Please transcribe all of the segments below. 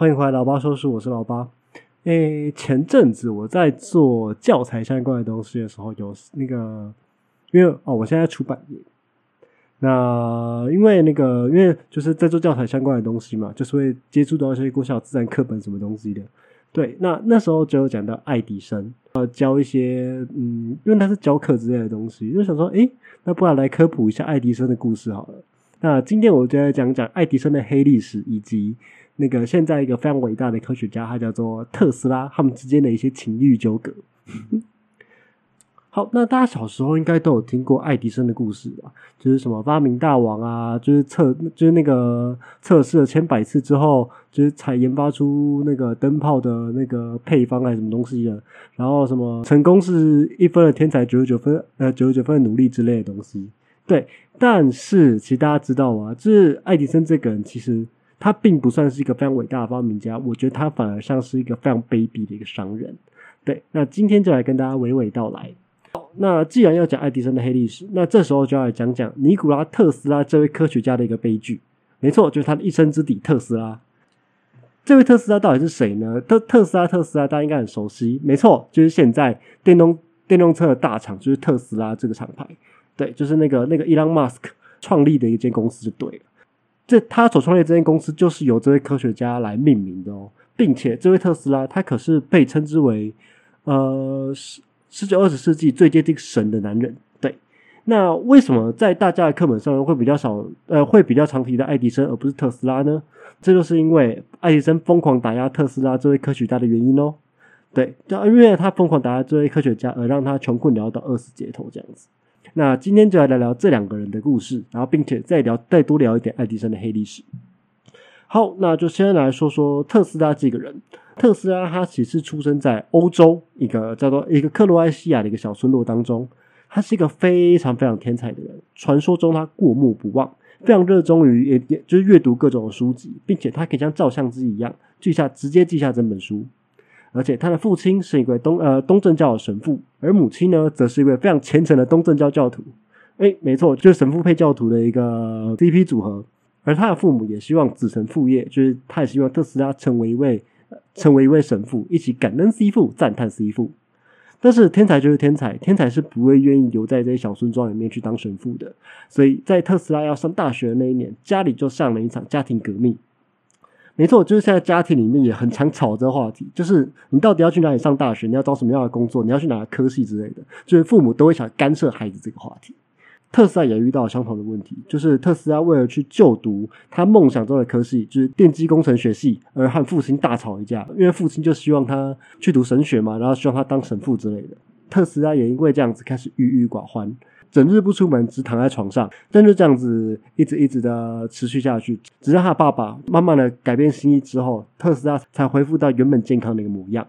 欢迎回来，老八说书，我是老八。诶，前阵子我在做教材相关的东西的时候，有那个，因为哦，我现在出版业，那因为那个，因为就是在做教材相关的东西嘛，就是会接触到一些国小自然课本什么东西的。对，那那时候就有讲到爱迪生，呃，教一些，嗯，因为他是教课之类的东西，就想说，诶，那不然来科普一下爱迪生的故事好了。那今天我就来讲讲爱迪生的黑历史，以及那个现在一个非常伟大的科学家，他叫做特斯拉，他们之间的一些情欲纠葛。好，那大家小时候应该都有听过爱迪生的故事吧？就是什么发明大王啊，就是测，就是那个测试了千百次之后，就是才研发出那个灯泡的那个配方还是什么东西的。然后什么成功是一分的天才，九十九分呃九十九分的努力之类的东西。对，但是其实大家知道吗？就是爱迪生这个人，其实他并不算是一个非常伟大的发明家，我觉得他反而像是一个非常卑鄙的一个商人。对，那今天就来跟大家娓娓道来。好，那既然要讲爱迪生的黑历史，那这时候就要来讲讲尼古拉特斯拉这位科学家的一个悲剧。没错，就是他的一生之敌特斯拉。这位特斯拉到底是谁呢？特特斯拉，特斯拉大家应该很熟悉。没错，就是现在电动电动车的大厂，就是特斯拉这个厂牌。对，就是那个那个伊朗马斯克创立的一间公司就对了。这他所创立这间公司就是由这位科学家来命名的哦，并且这位特斯拉他可是被称之为呃十十九二十世纪最接近神的男人。对，那为什么在大家的课本上会比较少呃会比较常提到爱迪生而不是特斯拉呢？这就是因为爱迪生疯狂打压特斯拉这位科学家的原因哦。对，就因为他疯狂打压这位科学家，而让他穷困潦倒、饿死街头这样子。那今天就来聊聊这两个人的故事，然后并且再聊再多聊一点爱迪生的黑历史。好，那就先来说说特斯拉这个人。特斯拉他其实出生在欧洲一个叫做一个克罗埃西亚的一个小村落当中。他是一个非常非常天才的人，传说中他过目不忘，非常热衷于也也就是阅读各种书籍，并且他可以像照相机一样记下直接记下整本书。而且他的父亲是一位东呃东正教的神父，而母亲呢，则是一位非常虔诚的东正教教徒。哎，没错，就是神父配教徒的一个 CP 组合。而他的父母也希望子承父业，就是他也希望特斯拉成为一位成为一位神父，一起感恩 C 父，赞叹 C 父。但是天才就是天才，天才是不会愿意留在这些小村庄里面去当神父的。所以在特斯拉要上大学的那一年，家里就上了一场家庭革命。没错，就是现在家庭里面也很常吵这个话题，就是你到底要去哪里上大学，你要找什么样的工作，你要去哪个科系之类的，就是父母都会想干涉孩子这个话题。特斯拉也遇到相同的问题，就是特斯拉为了去就读他梦想中的科系，就是电机工程学系，而和父亲大吵一架，因为父亲就希望他去读神学嘛，然后希望他当神父之类的。特斯拉也因为这样子开始郁郁寡欢。整日不出门，只躺在床上，但就这样子一直一直的持续下去。直到他爸爸慢慢的改变心意之后，特斯拉才恢复到原本健康的一个模样。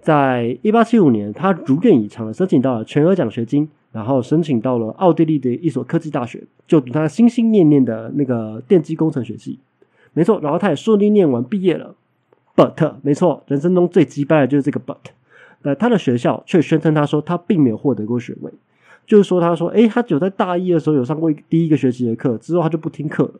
在一八七五年，他如愿以偿的申请到了全额奖学金，然后申请到了奥地利的一所科技大学，就读他心心念念的那个电机工程学系。没错，然后他也顺利念完毕业了。But，没错，人生中最击败的就是这个 But。呃他的学校却宣称他说他并没有获得过学位。就是说，他说，诶，他只有在大一的时候有上过第一个学期的课，之后他就不听课了。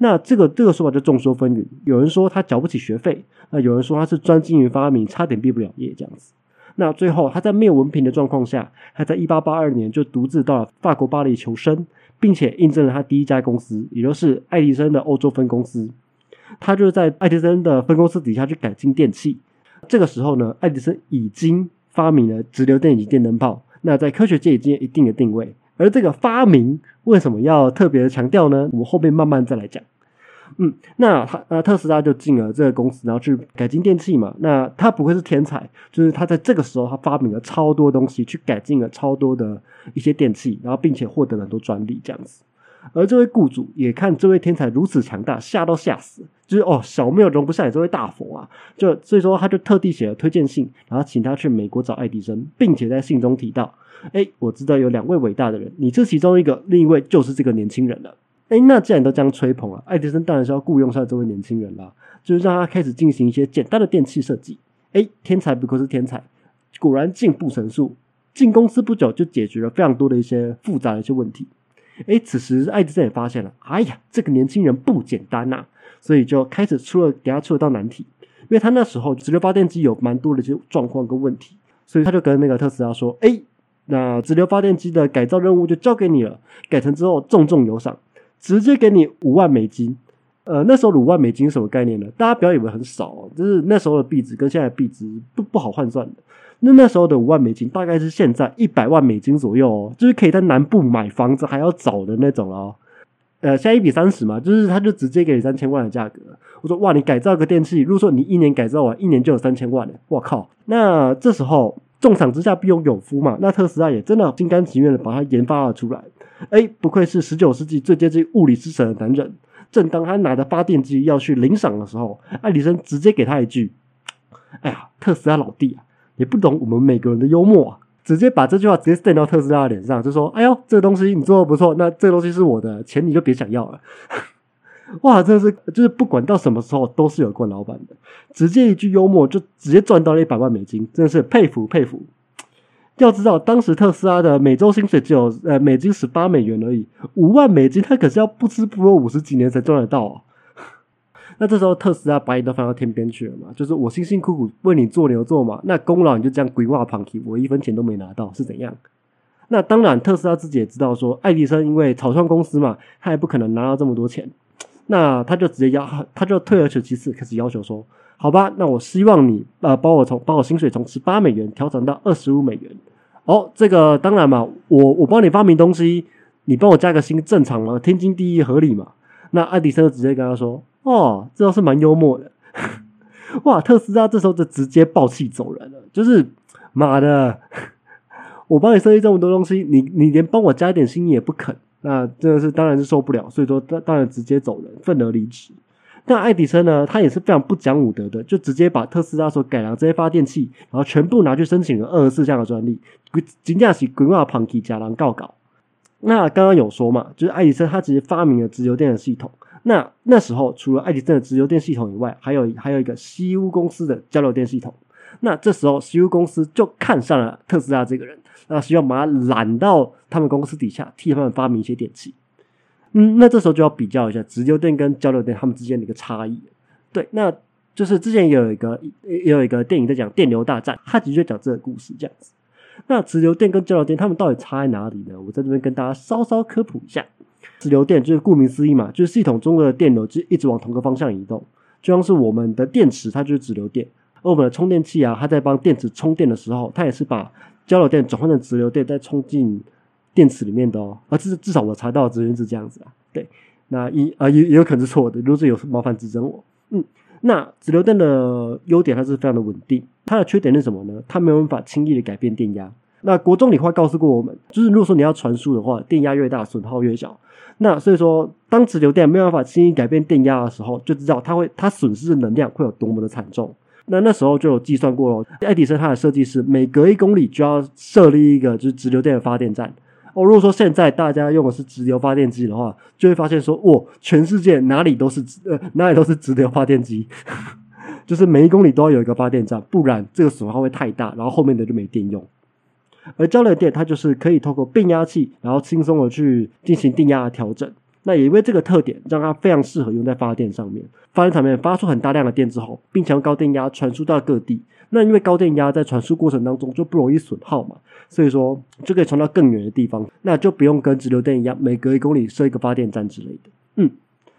那这个这个说法就众说纷纭，有人说他缴不起学费，那有人说他是专精于发明，差点毕不了业这样子。那最后他在没有文凭的状况下，他在一八八二年就独自到了法国巴黎求生，并且印证了他第一家公司，也就是爱迪生的欧洲分公司。他就是在爱迪生的分公司底下去改进电器。这个时候呢，爱迪生已经发明了直流电以及电灯泡。那在科学界已经有一定的定位，而这个发明为什么要特别强调呢？我们后面慢慢再来讲。嗯，那他呃特斯拉就进了这个公司，然后去改进电器嘛。那他不会是天才，就是他在这个时候他发明了超多东西，去改进了超多的一些电器，然后并且获得了很多专利这样子。而这位雇主也看这位天才如此强大，吓都吓死，就是哦，小庙容不下你这位大佛啊！就所以说，他就特地写了推荐信，然后请他去美国找爱迪生，并且在信中提到：哎，我知道有两位伟大的人，你是其中一个，另一位就是这个年轻人了。哎，那既然都这样吹捧了，爱迪生当然是要雇佣下这位年轻人啦，就是让他开始进行一些简单的电器设计。哎，天才不愧是天才，果然进步神速，进公司不久就解决了非常多的一些复杂的一些问题。哎，此时爱迪生也发现了，哎呀，这个年轻人不简单呐，所以就开始出了给他出了道难题，因为他那时候直流发电机有蛮多的一些状况跟问题，所以他就跟那个特斯拉说：“哎，那直流发电机的改造任务就交给你了，改成之后重重有赏，直接给你五万美金。”呃，那时候五万美金什么概念呢？大家不要以为很少，就是那时候的币值跟现在币值不不好换算的。那那时候的五万美金大概是现在一百万美金左右哦，就是可以在南部买房子还要早的那种哦。呃，现在一比三十嘛，就是他就直接给你三千万的价格。我说哇，你改造个电器，如果说你一年改造完，一年就有三千万呢，我靠！那这时候重赏之下必有勇夫嘛，那特斯拉也真的心甘情愿的把它研发了出来。哎，不愧是十九世纪最接近物理之神的男人。正当他拿着发电机要去领赏的时候，爱迪生直接给他一句：“哎呀，特斯拉老弟啊，也不懂我们美国人的幽默啊！”直接把这句话直接塞到特斯拉的脸上，就说：“哎呦，这个东西你做的不错，那这个东西是我的钱，你就别想要了。”哇，真的是就是不管到什么时候都是有惯老板的，直接一句幽默就直接赚到了一百万美金，真的是佩服佩服。要知道，当时特斯拉的每周薪水只有呃美金十八美元而已，五万美金他可是要不吃不喝五十几年才赚得到啊！那这时候特斯拉把你都放到天边去了嘛？就是我辛辛苦苦为你做牛做马，那功劳你就这样鬼话旁听，我一分钱都没拿到是怎样？那当然，特斯拉自己也知道说，爱迪生因为草创公司嘛，他也不可能拿到这么多钱，那他就直接要，他就退而求其次，开始要求说：好吧，那我希望你呃，帮我从把我薪水从十八美元调整到二十五美元。哦，这个当然嘛，我我帮你发明东西，你帮我加个薪，正常嘛，天经地义，合理嘛。那爱迪生就直接跟他说：“哦，这倒是蛮幽默的。”哇，特斯拉这时候就直接爆气走人了，就是妈的，我帮你设计这么多东西，你你连帮我加一点薪也不肯，那真的是当然是受不了，所以说当然直接走人，愤而离职。但爱迪生呢，他也是非常不讲武德的，就直接把特斯拉所改良这些发电器，然后全部拿去申请了二十四项的专利，金价是鬼话旁起假狼告稿。那刚刚有说嘛，就是爱迪生他直接发明了直流电的系统。那那时候除了爱迪生的直流电系统以外，还有还有一个西屋公司的交流电系统。那这时候西屋公司就看上了特斯拉这个人，那希望把他揽到他们公司底下，替他们发明一些电器。嗯，那这时候就要比较一下直流电跟交流电他们之间的一个差异。对，那就是之前也有一个也有一个电影在讲电流大战，它其实就讲这个故事这样子。那直流电跟交流电它们到底差在哪里呢？我在这边跟大家稍稍科普一下。直流电就是顾名思义嘛，就是系统中的电流就一直往同个方向移动，就像是我们的电池，它就是直流电；而我们的充电器啊，它在帮电池充电的时候，它也是把交流电转换成直流电，再充进。电池里面的哦，啊，至至少我查到的资源是这样子啊。对，那一啊也也有可能是错的，如果是有麻烦指正我。嗯，那直流电的优点它是非常的稳定，它的缺点是什么呢？它没有办法轻易的改变电压。那国中理化告诉过我们，就是如果说你要传输的话，电压越大，损耗越小。那所以说，当直流电没有办法轻易改变电压的时候，就知道它会它损失的能量会有多么的惨重。那那时候就有计算过了，爱迪生他的设计是每隔一公里就要设立一个就是直流电的发电站。哦，如果说现在大家用的是直流发电机的话，就会发现说，哇，全世界哪里都是直呃哪里都是直流发电机，就是每一公里都要有一个发电站，不然这个损耗会太大，然后后面的就没电用。而交流电它就是可以透过变压器，然后轻松的去进行电压的调整。那也因为这个特点，让它非常适合用在发电上面。发电场面发出很大量的电之后，并且用高电压传输到各地。那因为高电压在传输过程当中就不容易损耗嘛，所以说就可以传到更远的地方。那就不用跟直流电一样，每隔一公里设一个发电站之类的。嗯，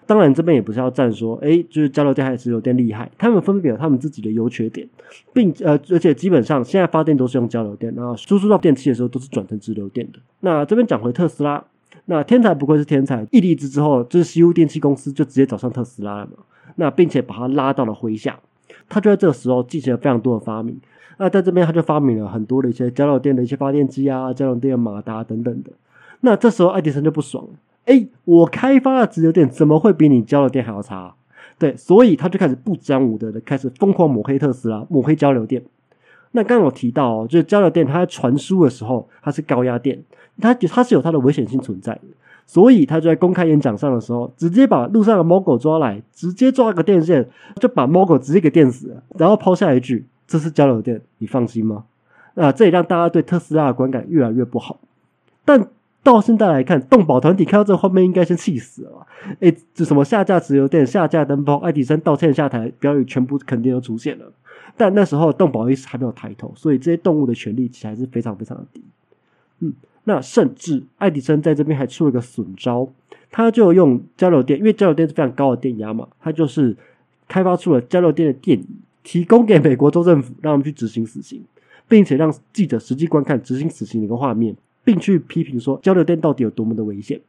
当然这边也不是要站说，哎，就是交流电还是直流电厉害，他们分别有他们自己的优缺点，并呃，而且基本上现在发电都是用交流电，然后输出到电器的时候都是转成直流电的。那这边讲回特斯拉。那天才不愧是天才，一离职之后，就是西屋电器公司就直接找上特斯拉了嘛。那并且把他拉到了麾下，他就在这个时候进行了非常多的发明。那在这边他就发明了很多的一些交流电的一些发电机啊，交流电马达等等的。那这时候爱迪生就不爽了，哎，我开发的直流电怎么会比你交流电还要差？对，所以他就开始不讲武德的开始疯狂抹黑特斯拉，抹黑交流电。那刚刚有提到，就是交流电它在传输的时候，它是高压电。它它是有它的危险性存在的，所以他就在公开演讲上的时候，直接把路上的猫狗抓来，直接抓个电线，就把猫狗直接给电死了，然后抛下一句：“这是交流电，你放心吗？”啊，这也让大家对特斯拉的观感越来越不好。但到现在来看，动保团体看到这个画面应该先气死了。哎，这什么下架直流电、下架灯泡、爱迪生道歉下台标语，全部肯定都出现了。但那时候动保意识还没有抬头，所以这些动物的权利其实还是非常非常的低。嗯，那甚至爱迪生在这边还出了一个损招，他就用交流电，因为交流电是非常高的电压嘛，他就是开发出了交流电的电椅，提供给美国州政府，让他们去执行死刑，并且让记者实际观看执行死刑的一个画面。并去批评说交流电到底有多么的危险。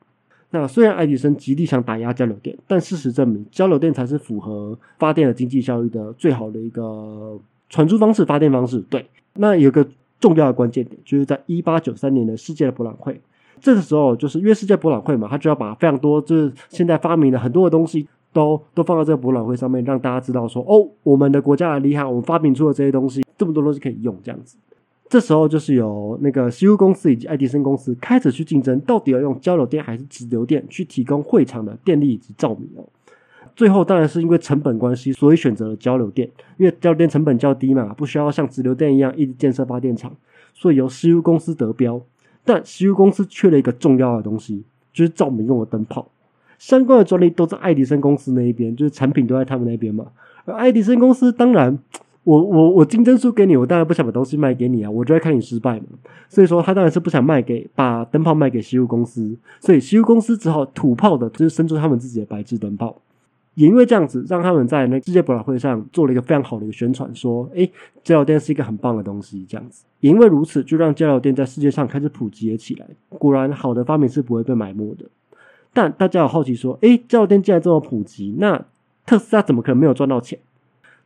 那虽然爱迪生极力想打压交流电，但事实证明交流电才是符合发电的经济效益的最好的一个传输方式、发电方式。对，那有个重要的关键点，就是在一八九三年的世界的博览会，这个时候就是因为世界博览会嘛，他就要把非常多就是现在发明的很多的东西都都放到这个博览会上面，让大家知道说哦，我们的国家很厉害，我们发明出了这些东西，这么多东西可以用，这样子。这时候就是由那个西屋公司以及爱迪生公司开始去竞争，到底要用交流电还是直流电去提供会场的电力以及照明哦。最后当然是因为成本关系，所以选择了交流电，因为交流电成本较低嘛，不需要像直流电一样一直建设发电厂，所以由西屋公司得标。但西屋公司缺了一个重要的东西，就是照明用的灯泡，相关的专利都在爱迪生公司那一边，就是产品都在他们那边嘛。而爱迪生公司当然。我我我竞争输给你，我当然不想把东西卖给你啊！我就在看你失败嘛。所以说，他当然是不想卖给把灯泡卖给西屋公司，所以西屋公司只好土炮的，就是生出他们自己的白炽灯泡。也因为这样子，让他们在那世界博览会上做了一个非常好的一个宣传，说：“诶，交流电是一个很棒的东西。”这样子，也因为如此，就让交流电在世界上开始普及了起来。果然，好的发明是不会被埋没的。但大家有好奇说：“诶，交流电既然这么普及，那特斯拉怎么可能没有赚到钱？”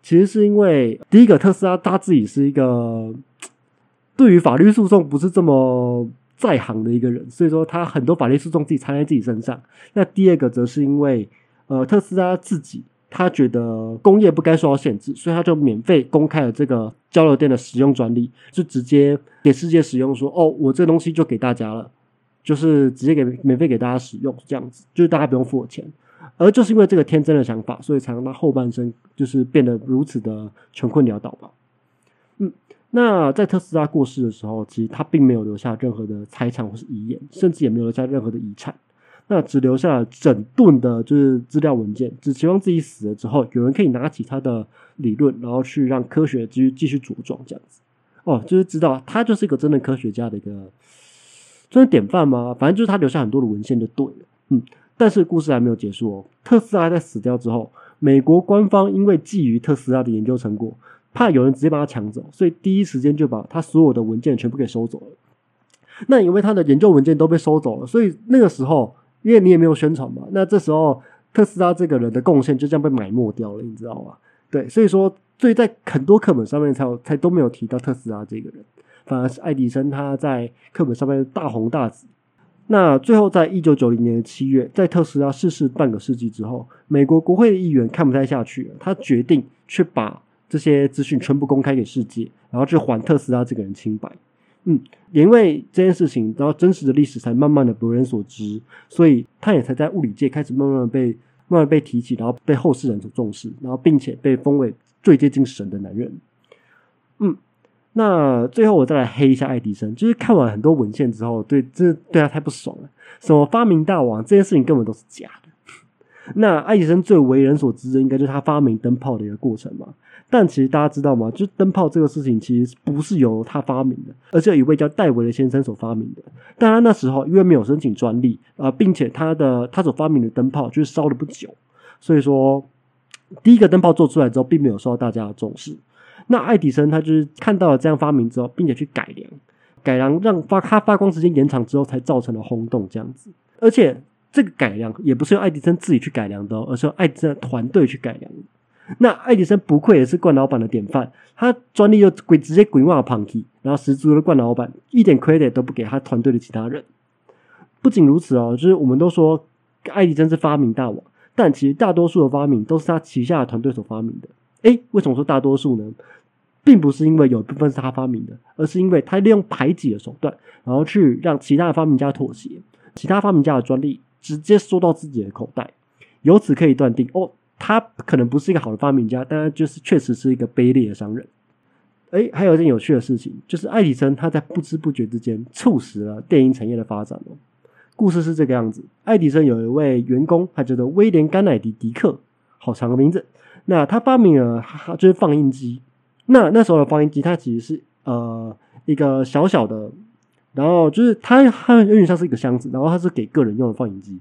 其实是因为第一个特斯拉他自己是一个 对于法律诉讼不是这么在行的一个人，所以说他很多法律诉讼自己掺在自己身上。那第二个则是因为呃特斯拉自己他觉得工业不该受到限制，所以他就免费公开了这个交流电的使用专利，就直接给世界使用，说哦我这东西就给大家了，就是直接给免费给大家使用这样子，就是大家不用付我钱。而就是因为这个天真的想法，所以才让他后半生就是变得如此的穷困潦倒吧。嗯，那在特斯拉过世的时候，其实他并没有留下任何的财产或是遗言，甚至也没有留下任何的遗产，那只留下了整顿的就是资料文件，只希望自己死了之后，有人可以拿起他的理论，然后去让科学继续继续茁壮这样子。哦，就是知道他就是一个真的科学家的一个，算是典范吗？反正就是他留下很多的文献就对了。嗯。但是故事还没有结束哦。特斯拉在死掉之后，美国官方因为觊觎特斯拉的研究成果，怕有人直接把他抢走，所以第一时间就把他所有的文件全部给收走了。那因为他的研究文件都被收走了，所以那个时候，因为你也没有宣传嘛，那这时候特斯拉这个人的贡献就这样被埋没掉了，你知道吗？对，所以说，所以在很多课本上面才有才都没有提到特斯拉这个人，反而是爱迪生他在课本上面大红大紫。那最后，在一九九零年的七月，在特斯拉逝世半个世纪之后，美国国会的议员看不太下去了，他决定去把这些资讯全部公开给世界，然后去还特斯拉这个人清白。嗯，也因为这件事情，然后真实的历史才慢慢的为人所知，所以他也才在物理界开始慢慢的被慢慢被提起，然后被后世人所重视，然后并且被封为最接近神的男人。嗯。那最后我再来黑一下爱迪生，就是看完很多文献之后，对这对他太不爽了。什么发明大王这件事情根本都是假的。那爱迪生最为人所知的，应该就是他发明灯泡的一个过程嘛。但其实大家知道吗？就灯泡这个事情，其实不是由他发明的，而是有一位叫戴维的先生所发明的。但他那时候因为没有申请专利啊，并且他的他所发明的灯泡就是烧了不久，所以说第一个灯泡做出来之后，并没有受到大家的重视。那爱迪生他就是看到了这样发明之后，并且去改良，改良让发他发光时间延长之后，才造成了轰动这样子。而且这个改良也不是用爱迪生自己去改良的，而是用爱迪生团队去改良。那爱迪生不愧也是冠老板的典范，他专利又鬼直接鬼骂了 Punky，然后十足的冠老板，一点 credit 都不给他团队的其他人。不仅如此哦，就是我们都说爱迪生是发明大王，但其实大多数的发明都是他旗下的团队所发明的。诶，为什么说大多数呢？并不是因为有一部分是他发明的，而是因为他利用排挤的手段，然后去让其他的发明家妥协，其他发明家的专利直接收到自己的口袋。由此可以断定，哦，他可能不是一个好的发明家，但他就是确实是一个卑劣的商人。诶，还有一件有趣的事情，就是爱迪生他在不知不觉之间促使了电影产业的发展哦。故事是这个样子：爱迪生有一位员工，他叫做威廉·甘乃迪·迪克，好长的名字。那他发明了就是放映机。那那时候的放映机，它其实是呃一个小小的，然后就是它它有点像是一个箱子，然后它是给个人用的放映机。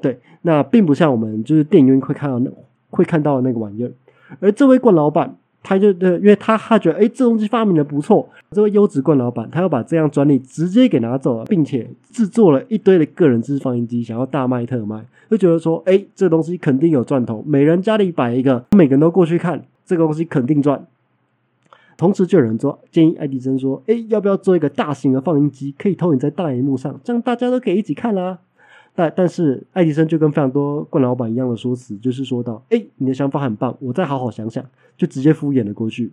对，那并不像我们就是电影院会看到那会看到的那个玩意儿。而这位冠老板。他就对，因为他他觉得，哎，这东西发明的不错。这位优质冠老板，他要把这样专利直接给拿走了，并且制作了一堆的个人制放映机，想要大卖特卖，就觉得说，哎，这东西肯定有赚头，每人家里摆一个，每个人都过去看，这个东西肯定赚。同时就有人说，建议爱迪生说，哎，要不要做一个大型的放映机，可以投影在大荧幕上，这样大家都可以一起看啦。但但是爱迪生就跟非常多冠老板一样的说辞，就是说到：“哎，你的想法很棒，我再好好想想。”就直接敷衍了过去。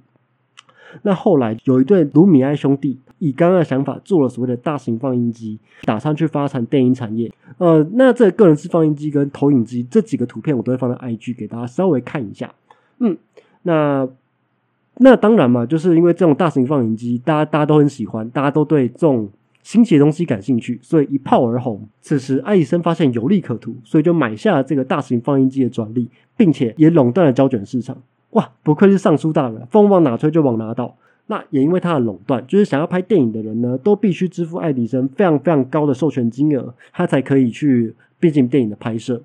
那后来有一对卢米埃兄弟以刚刚的想法做了所谓的大型放映机，打算去发展电影产业。呃，那这个人式放映机跟投影机这几个图片，我都会放在 IG 给大家稍微看一下。嗯，那那当然嘛，就是因为这种大型放映机，大家大家都很喜欢，大家都对这种。新奇的东西感兴趣，所以一炮而红。此时，爱迪生发现有利可图，所以就买下了这个大型放映机的专利，并且也垄断了胶卷市场。哇，不愧是尚书大人，风往哪吹就往哪倒。那也因为他的垄断，就是想要拍电影的人呢，都必须支付爱迪生非常非常高的授权金额，他才可以去进行电影的拍摄。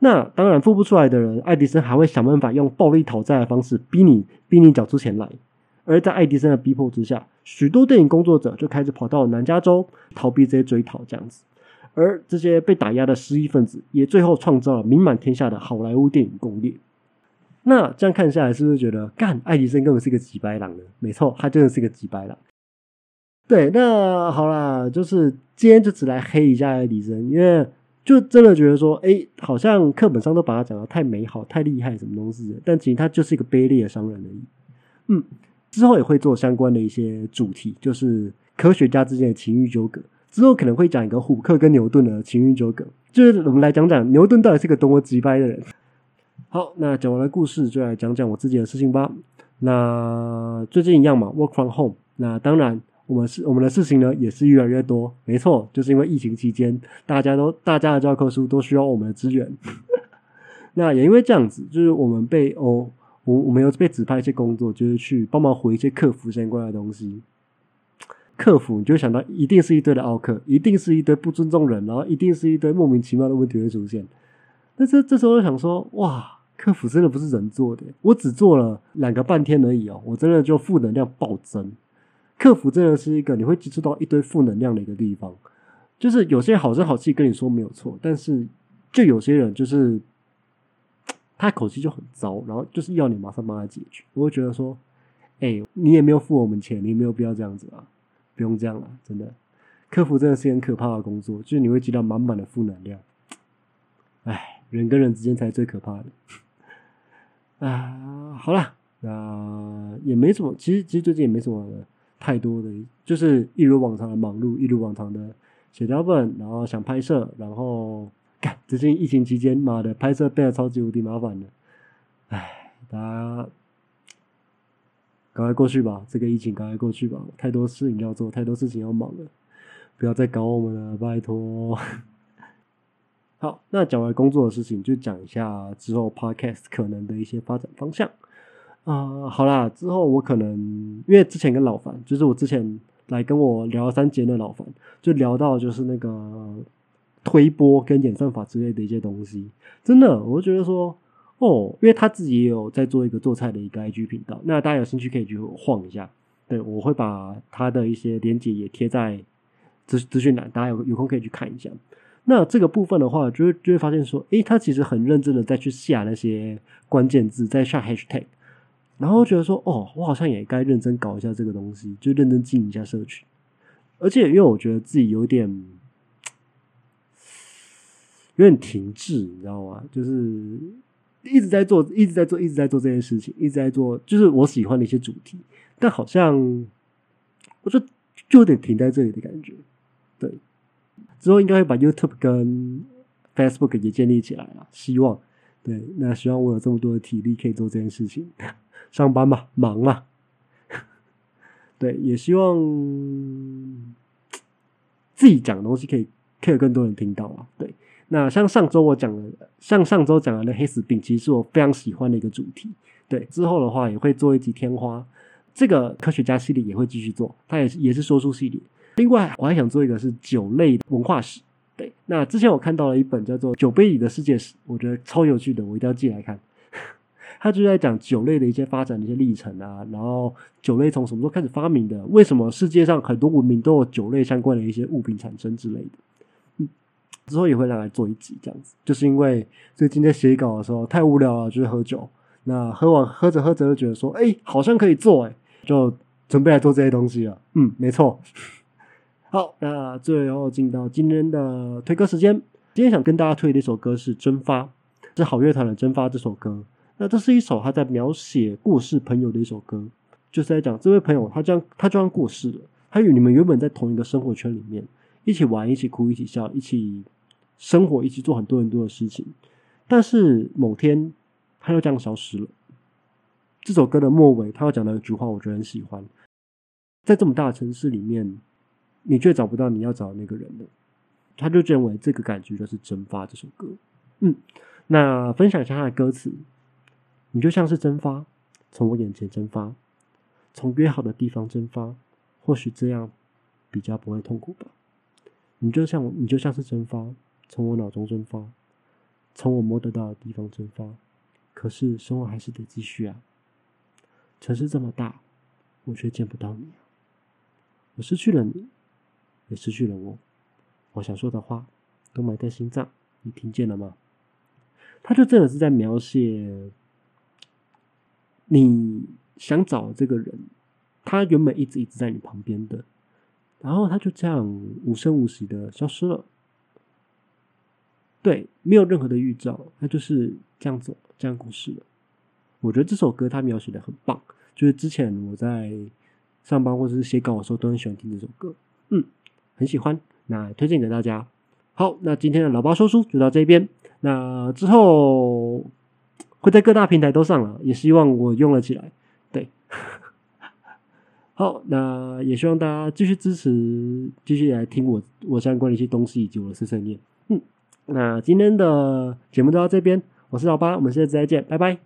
那当然付不出来的人，爱迪生还会想办法用暴力讨债的方式逼你，逼你缴出钱来。而在爱迪生的逼迫之下，许多电影工作者就开始跑到南加州逃避这些追讨，这样子。而这些被打压的失意分子，也最后创造了名满天下的好莱坞电影工业。那这样看下来，是不是觉得干爱迪生根本是个几白狼呢？没错，他真的是个几白狼。对，那好啦，就是今天就只来黑一下爱迪生，因为就真的觉得说，哎，好像课本上都把他讲的太美好、太厉害，什么东西？但其实他就是一个卑劣的商人而已。嗯。之后也会做相关的一些主题，就是科学家之间的情欲纠葛。之后可能会讲一个虎克跟牛顿的情欲纠葛，就是我们来讲讲牛顿到底是个多么直白的人。好，那讲完了故事，就来讲讲我自己的事情吧。那最近一样嘛，work from home。那当然，我们是我们的事情呢，也是越来越多。没错，就是因为疫情期间，大家都大家的教科书都需要我们的资源。那也因为这样子，就是我们被哦。我我们有被指派一些工作，就是去帮忙回一些客服相关的东西。客服你就想到一定是一堆的奥客，一定是一堆不尊重人，然后一定是一堆莫名其妙的问题会出现。但是这时候就想说，哇，客服真的不是人做的。我只做了两个半天而已哦，我真的就负能量暴增。客服真的是一个你会接触到一堆负能量的一个地方，就是有些好声好气跟你说没有错，但是就有些人就是。他的口气就很糟，然后就是要你马上帮他解决。我会觉得说，哎，你也没有付我们钱，你没有必要这样子啊，不用这样了，真的。客服真的是很可怕的工作，就是你会接到满满的负能量。哎，人跟人之间才是最可怕的。啊，好了，那也没什么，其实其实最近也没什么太多的，就是一如往常的忙碌，一如往常的写脚本，然后想拍摄，然后。最近疫情期间，妈的，拍摄变得超级无敌麻烦的。唉，大家赶快过去吧，这个疫情赶快过去吧，太多事情要做，太多事情要忙了，不要再搞我们了，拜托。好，那讲完工作的事情，就讲一下之后 podcast 可能的一些发展方向。啊，好啦，之后我可能因为之前跟老樊，就是我之前来跟我聊三节的老樊，就聊到就是那个。推波跟演算法之类的一些东西，真的，我就觉得说，哦，因为他自己也有在做一个做菜的一个 IG 频道，那大家有兴趣可以去晃一下。对我会把他的一些链接也贴在资资讯栏，大家有有空可以去看一下。那这个部分的话，就会就会发现说，诶，他其实很认真的在去下那些关键字，在下 Hashtag，然后觉得说，哦，我好像也该认真搞一下这个东西，就认真经营一下社群。而且因为我觉得自己有点。有点停滞，你知道吗？就是一直在做，一直在做，一直在做这件事情，一直在做，就是我喜欢的一些主题，但好像我就就有点停在这里的感觉。对，之后应该会把 YouTube 跟 Facebook 也建立起来了，希望对，那希望我有这么多的体力可以做这件事情，上班嘛，忙嘛，对，也希望自己讲的东西可以。可以有更多人听到啊。对，那像上周我讲的，像上周讲的那黑死病，其实是我非常喜欢的一个主题。对，之后的话也会做一集天花，这个科学家系列也会继续做，它也是也是说书系列。另外，我还想做一个是酒类文化史。对，那之前我看到了一本叫做《酒杯里的世界史》，我觉得超有趣的，我一定要寄来看。他就在讲酒类的一些发展的一些历程啊，然后酒类从什么时候开始发明的？为什么世界上很多文明都有酒类相关的一些物品产生之类的？之后也会拿来做一集这样子，就是因为最近在写稿的时候太无聊了，就是喝酒。那喝完喝着喝着就觉得说，哎，好像可以做，哎，就准备来做这些东西了。嗯，没错。好，那最后进到今天的推歌时间。今天想跟大家推的一首歌是《蒸发》，是好乐团的《蒸发》这首歌。那这是一首他在描写过世朋友的一首歌，就是在讲这位朋友他这样他这样过世了，他与你们原本在同一个生活圈里面，一起玩，一起哭，一起笑，一起生活，一起做很多很多的事情。但是某天他又这样消失了。这首歌的末尾，他要讲的一句话，我觉得很喜欢。在这么大的城市里面。你却找不到你要找的那个人了，他就认为这个感觉就是蒸发。这首歌，嗯，那分享一下他的歌词，你就像是蒸发，从我眼前蒸发，从约好的地方蒸发，或许这样比较不会痛苦吧。你就像你就像是蒸发，从我脑中蒸发，从我摸得到的地方蒸发，可是生活还是得继续啊。城市这么大，我却见不到你，我失去了你。也失去了我，我想说的话都埋在心脏，你听见了吗？他就真的是在描写你想找这个人，他原本一直一直在你旁边的，然后他就这样无声无息的消失了。对，没有任何的预兆，他就是这样走，这样故事了。我觉得这首歌他描写的很棒，就是之前我在上班或者是写稿的时候都很喜欢听这首歌，嗯。很喜欢，那推荐给大家。好，那今天的老包说书就到这边。那之后会在各大平台都上了，也希望我用了起来。对，好，那也希望大家继续支持，继续来听我我相关的一些东西以及我的碎碎念。嗯，那今天的节目就到这边，我是老八，我们下次再见，拜拜。